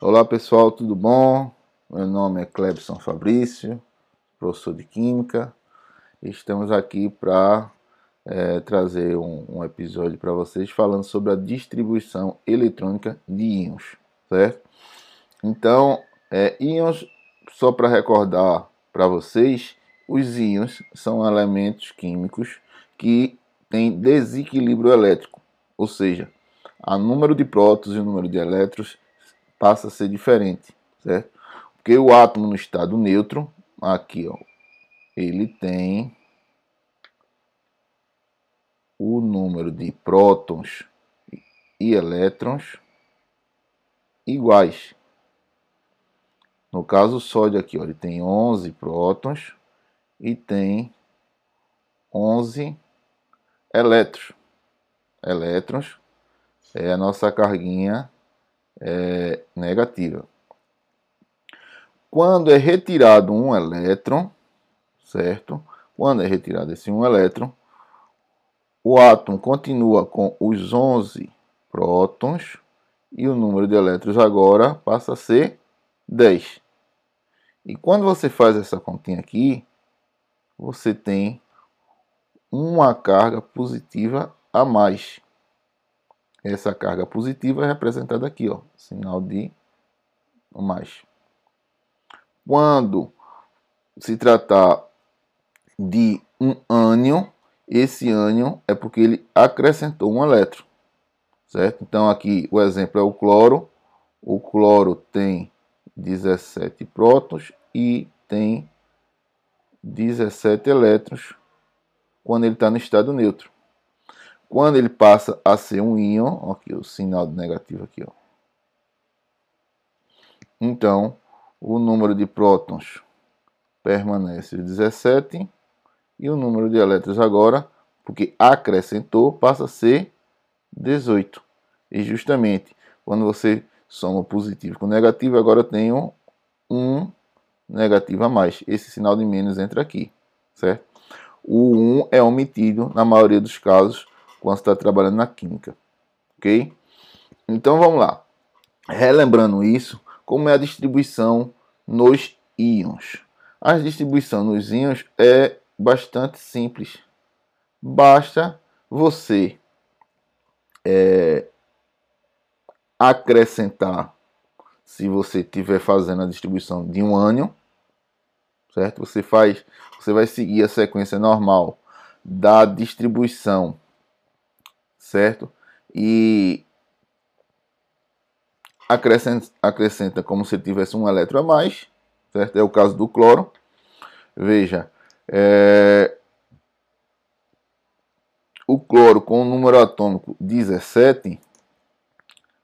Olá pessoal, tudo bom? Meu nome é Clebson Fabrício, professor de Química. Estamos aqui para é, trazer um, um episódio para vocês falando sobre a distribuição eletrônica de íons, certo? Então, é, íons, só para recordar para vocês, os íons são elementos químicos que têm desequilíbrio elétrico, ou seja, o número de prótons e o número de elétrons passa a ser diferente, certo? Porque o átomo no estado neutro, aqui, ó, ele tem o número de prótons e elétrons iguais. No caso, o sódio aqui, ó, ele tem 11 prótons e tem 11 elétrons. Elétrons é a nossa carguinha é, negativa. Quando é retirado um elétron, certo? Quando é retirado esse um elétron, o átomo continua com os 11 prótons e o número de elétrons agora passa a ser 10. E quando você faz essa continha aqui, você tem uma carga positiva a mais. Essa carga positiva é representada aqui, ó, sinal de mais. Quando se tratar de um ânion, esse ânion é porque ele acrescentou um elétron, certo? Então aqui o exemplo é o cloro. O cloro tem 17 prótons e tem 17 elétrons quando ele está no estado neutro. Quando ele passa a ser um íon, aqui o sinal negativo aqui, ó. Então, o número de prótons permanece 17 e o número de elétrons agora, porque acrescentou, passa a ser 18. E justamente quando você soma positivo com negativo, agora tenho um negativo a mais. Esse sinal de menos entra aqui, certo? O 1 é omitido na maioria dos casos quando está trabalhando na química, ok? Então vamos lá. Relembrando isso, como é a distribuição nos íons? A distribuição nos íons é bastante simples. Basta você é, acrescentar, se você estiver fazendo a distribuição de um ânion, certo? Você faz, você vai seguir a sequência normal da distribuição certo? E acrescenta, acrescenta como se tivesse um elétron a mais, certo? É o caso do cloro. Veja, é, o cloro com o número atômico 17,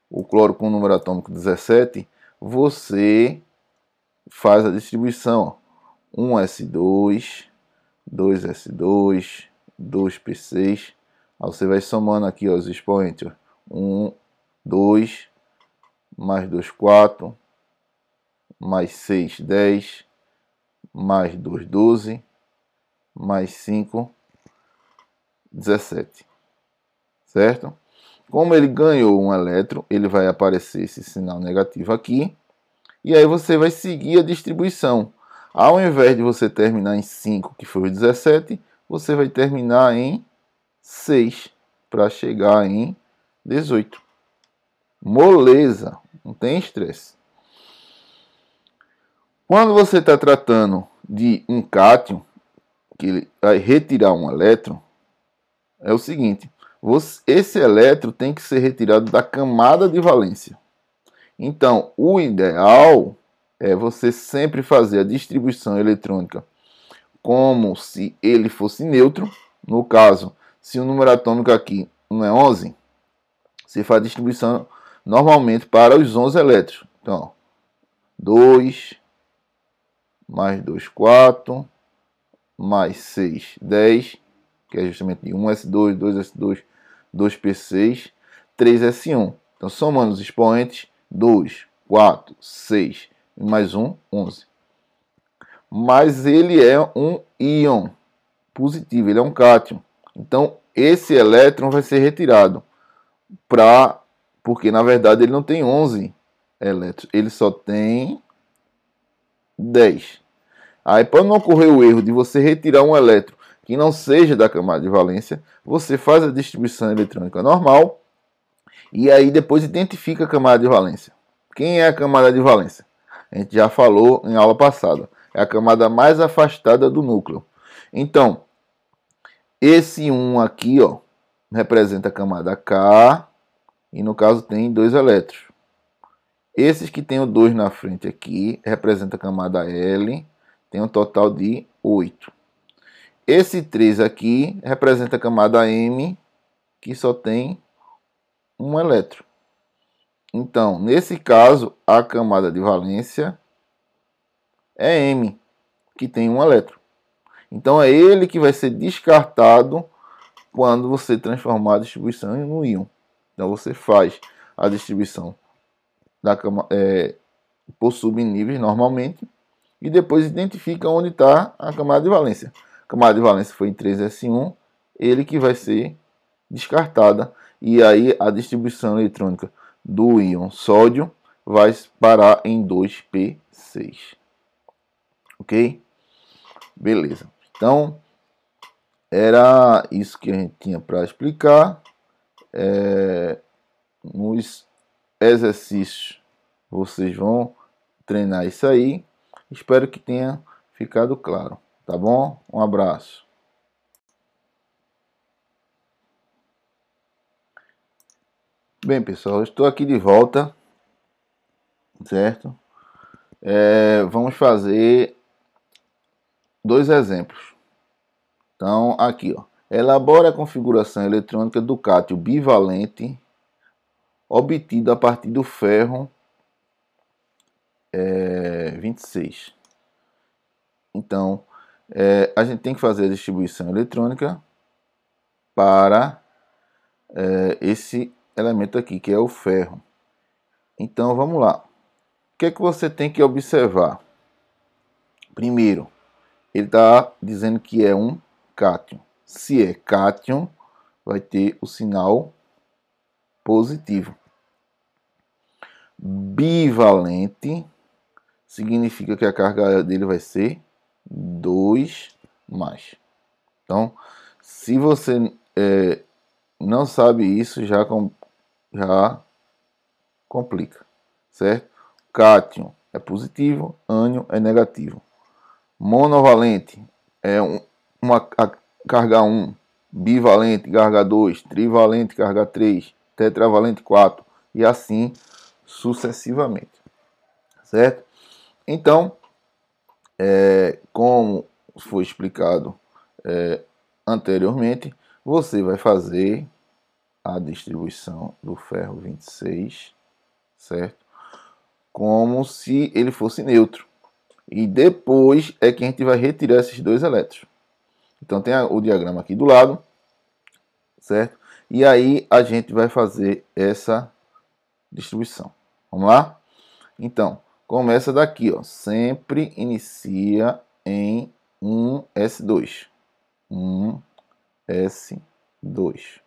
o cloro com o número atômico 17, você faz a distribuição. 1S2, 2S2, 2P6, Aí você vai somando aqui ó, os expoentes. 1, 2, mais 2, 4, mais 6, 10, mais 2, 12, mais 5, 17. Certo? Como ele ganhou um elétron, ele vai aparecer esse sinal negativo aqui. E aí você vai seguir a distribuição. Ao invés de você terminar em 5, que foi o 17, você vai terminar em 6 para chegar em 18. Moleza, não tem estresse. Quando você está tratando de um cátion, que ele vai retirar um elétron, é o seguinte: você, esse elétron tem que ser retirado da camada de valência. Então, o ideal é você sempre fazer a distribuição eletrônica como se ele fosse neutro. No caso, se o número atômico aqui não é 11, você faz a distribuição normalmente para os 11 elétrons. Então, 2, mais 2, 4, mais 6, 10, que é justamente 1S2, 2S2, 2P6, 3S1. Então, somando os expoentes, 2, 4, 6 e mais 1, 11. Mas ele é um íon positivo, ele é um cátion. Então, esse elétron vai ser retirado para porque na verdade ele não tem 11 elétrons. Ele só tem 10. Aí, para não ocorrer o erro de você retirar um elétron que não seja da camada de valência, você faz a distribuição eletrônica normal e aí depois identifica a camada de valência. Quem é a camada de valência? A gente já falou em aula passada. É a camada mais afastada do núcleo. Então, esse 1 aqui, ó, representa a camada K e no caso tem dois elétrons. Esses que tem o 2 na frente aqui representa a camada L, tem um total de 8. Esse 3 aqui representa a camada M, que só tem um elétron. Então, nesse caso, a camada de valência é M, que tem um elétron. Então, é ele que vai ser descartado quando você transformar a distribuição em um íon. Então, você faz a distribuição da cama, é, por subníveis normalmente e depois identifica onde está a camada de valência. A camada de valência foi em 3S1, ele que vai ser descartada e aí a distribuição eletrônica do íon sódio vai parar em 2P6. Ok? Beleza. Então, era isso que a gente tinha para explicar. É, nos exercícios vocês vão treinar isso aí. Espero que tenha ficado claro. Tá bom? Um abraço. Bem, pessoal, estou aqui de volta, certo? É, vamos fazer dois exemplos. Então, aqui, ó. Elabora a configuração eletrônica do cátio bivalente obtido a partir do ferro é, 26. Então, é, a gente tem que fazer a distribuição eletrônica para é, esse elemento aqui, que é o ferro. Então vamos lá. O que é que você tem que observar? Primeiro, ele está dizendo que é um cátion. Se é cátion, vai ter o sinal positivo. Bivalente significa que a carga dele vai ser 2 mais. Então, se você é, não sabe isso, já com, já complica, certo? Cátion é positivo, ânion é negativo. Monovalente é um, uma a, carga 1, bivalente, carga 2, trivalente, carga 3, tetravalente 4 e assim sucessivamente, certo? Então, é, como foi explicado é, anteriormente, você vai fazer a distribuição do ferro 26, certo? Como se ele fosse neutro. E depois é que a gente vai retirar esses dois elétrons. Então tem o diagrama aqui do lado, certo? E aí a gente vai fazer essa distribuição. Vamos lá? Então, começa daqui, ó. Sempre inicia em 1S2. 1S2.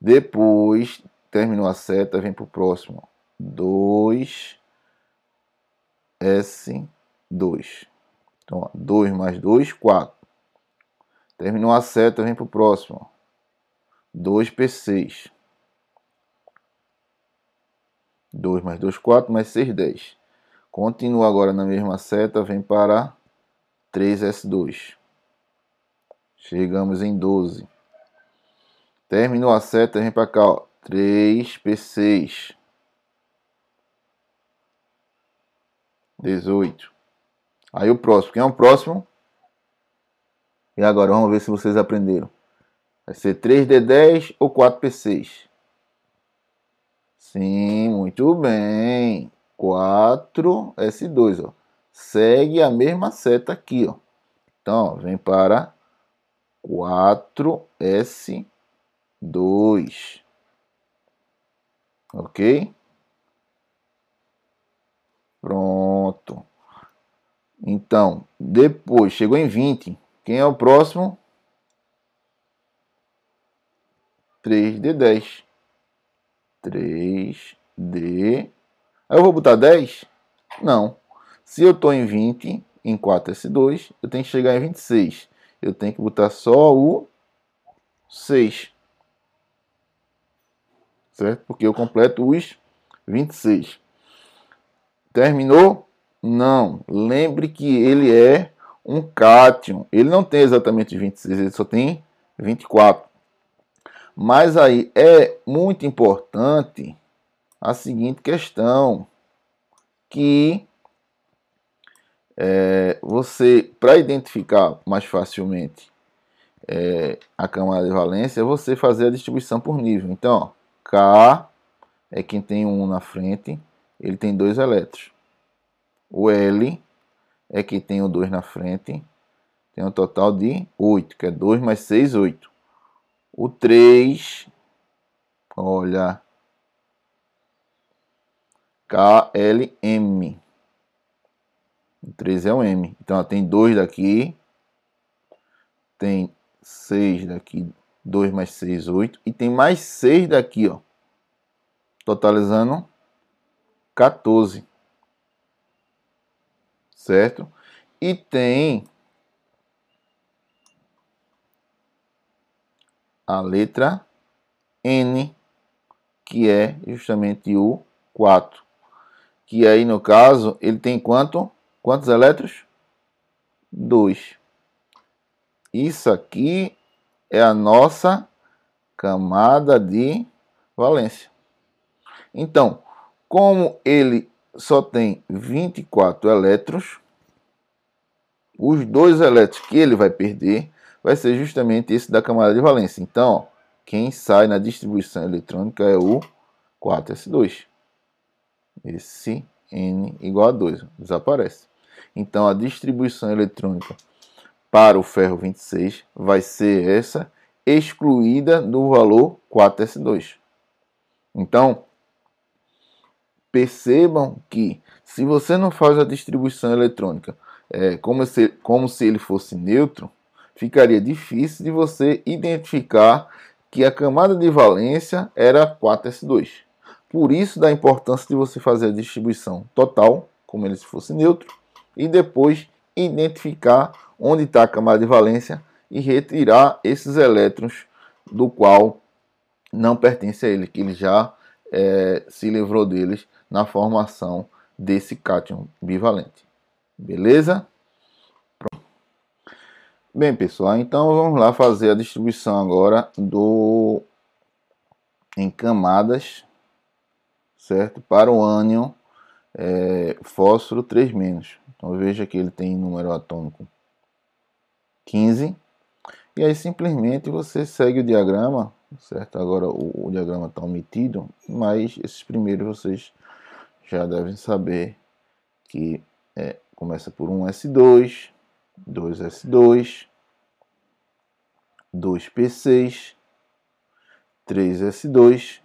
Depois, terminou a seta, vem para o próximo. 2S2. Então, 2 mais 2, 4. Terminou a seta, vem para o próximo. 2P6. 2 mais 2, 4, mais 6, 10. Continua agora na mesma seta, vem para 3S2. Chegamos em 12. Terminou a seta, vem para cá, ó. 3P6. 18. Aí o próximo. Quem é o próximo? E agora vamos ver se vocês aprenderam. Vai ser 3D10 ou 4P6? Sim, muito bem. 4S2, ó. Segue a mesma seta aqui, ó. Então, ó, vem para 4S2. Ok? Pronto. Então, depois, chegou em 20. Quem é o próximo? 3D10. 3D10. Aí eu vou botar 10? Não. Se eu estou em 20, em 4S2, eu tenho que chegar em 26. Eu tenho que botar só o 6. Certo? Porque eu completo os 26. Terminou? Não. Lembre que ele é um cátion. Ele não tem exatamente 26, ele só tem 24. Mas aí é muito importante a seguinte questão, que é, você, para identificar mais facilmente é, a camada de valência, é você fazer a distribuição por nível. Então, ó, K é quem tem um na frente, ele tem dois elétrons. O L é quem tem o 2 na frente, tem um total de 8, que é 2 mais 6, 8. O 3, olha, KLM. O 3 é o M. Então, ó, tem 2 daqui, tem 6 daqui, 2 mais 6, 8. E tem mais 6 daqui, ó. Totalizando 14 certo? E tem a letra N, que é justamente o 4. Que aí, no caso, ele tem quanto? Quantos elétrons? 2. Isso aqui é a nossa camada de valência. Então, como ele só tem 24 elétrons. Os dois elétrons que ele vai perder vai ser justamente esse da camada de valência. Então, ó, quem sai na distribuição eletrônica é o 4s2. Esse N igual a 2, desaparece. Então, a distribuição eletrônica para o ferro 26 vai ser essa, excluída do valor 4s2. Então, percebam que se você não faz a distribuição eletrônica é, como, se, como se ele fosse neutro, ficaria difícil de você identificar que a camada de valência era 4s2. Por isso da importância de você fazer a distribuição total, como ele se fosse neutro, e depois identificar onde está a camada de valência e retirar esses elétrons do qual não pertence a ele, que ele já é, se livrou deles na formação desse cátion bivalente. Beleza? Pronto. Bem, pessoal, então vamos lá fazer a distribuição agora do em camadas, certo? Para o ânion é, fósforo 3 Então veja que ele tem número atômico 15. E aí simplesmente você segue o diagrama, certo? Agora o, o diagrama está omitido, mas esses primeiros vocês já devem saber que é, começa por um S2, 2S2, 2P6, 3S2.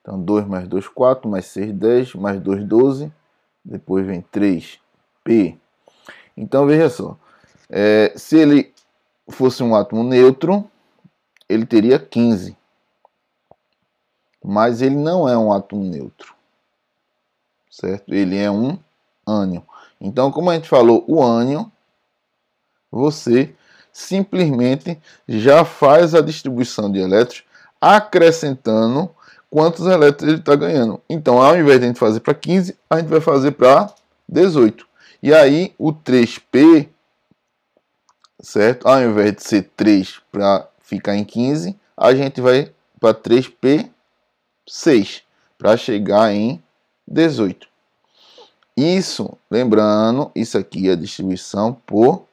Então 2 mais 2, 4, mais 6, 10, mais 2, 12. Depois vem 3P. Então veja só, é, se ele fosse um átomo neutro, ele teria 15 mas ele não é um átomo neutro, certo? Ele é um ânion. Então, como a gente falou, o ânion, você simplesmente já faz a distribuição de elétrons acrescentando quantos elétrons ele está ganhando. Então, ao invés de a gente fazer para 15, a gente vai fazer para 18. E aí, o 3P, certo? Ao invés de ser 3 para ficar em 15, a gente vai para 3P 6 para chegar em 18. Isso, lembrando, isso aqui é a distribuição por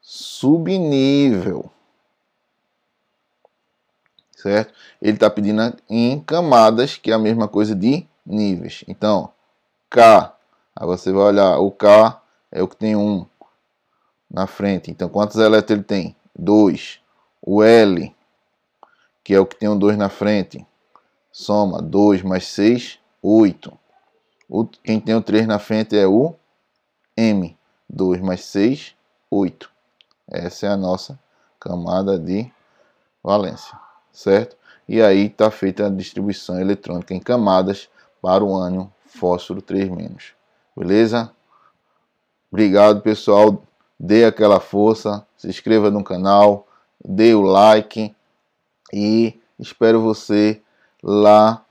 subnível. Certo? Ele está pedindo em camadas, que é a mesma coisa de níveis. Então, K, aí você vai olhar, o K é o que tem 1 na frente. Então, quantos elétrons ele tem? 2. O L, que é o que tem um 2 na frente, Soma 2 mais 6, 8. O, quem tem o 3 na frente é o M. 2 mais 6, 8. Essa é a nossa camada de valência, certo? E aí está feita a distribuição eletrônica em camadas para o ânion fósforo 3-. Beleza? Obrigado, pessoal. Dê aquela força, se inscreva no canal, dê o like e espero você lá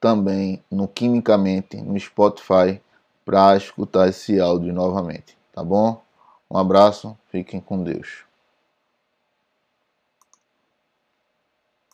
também no Quimicamente, no Spotify, para escutar esse áudio novamente, tá bom? Um abraço, fiquem com Deus.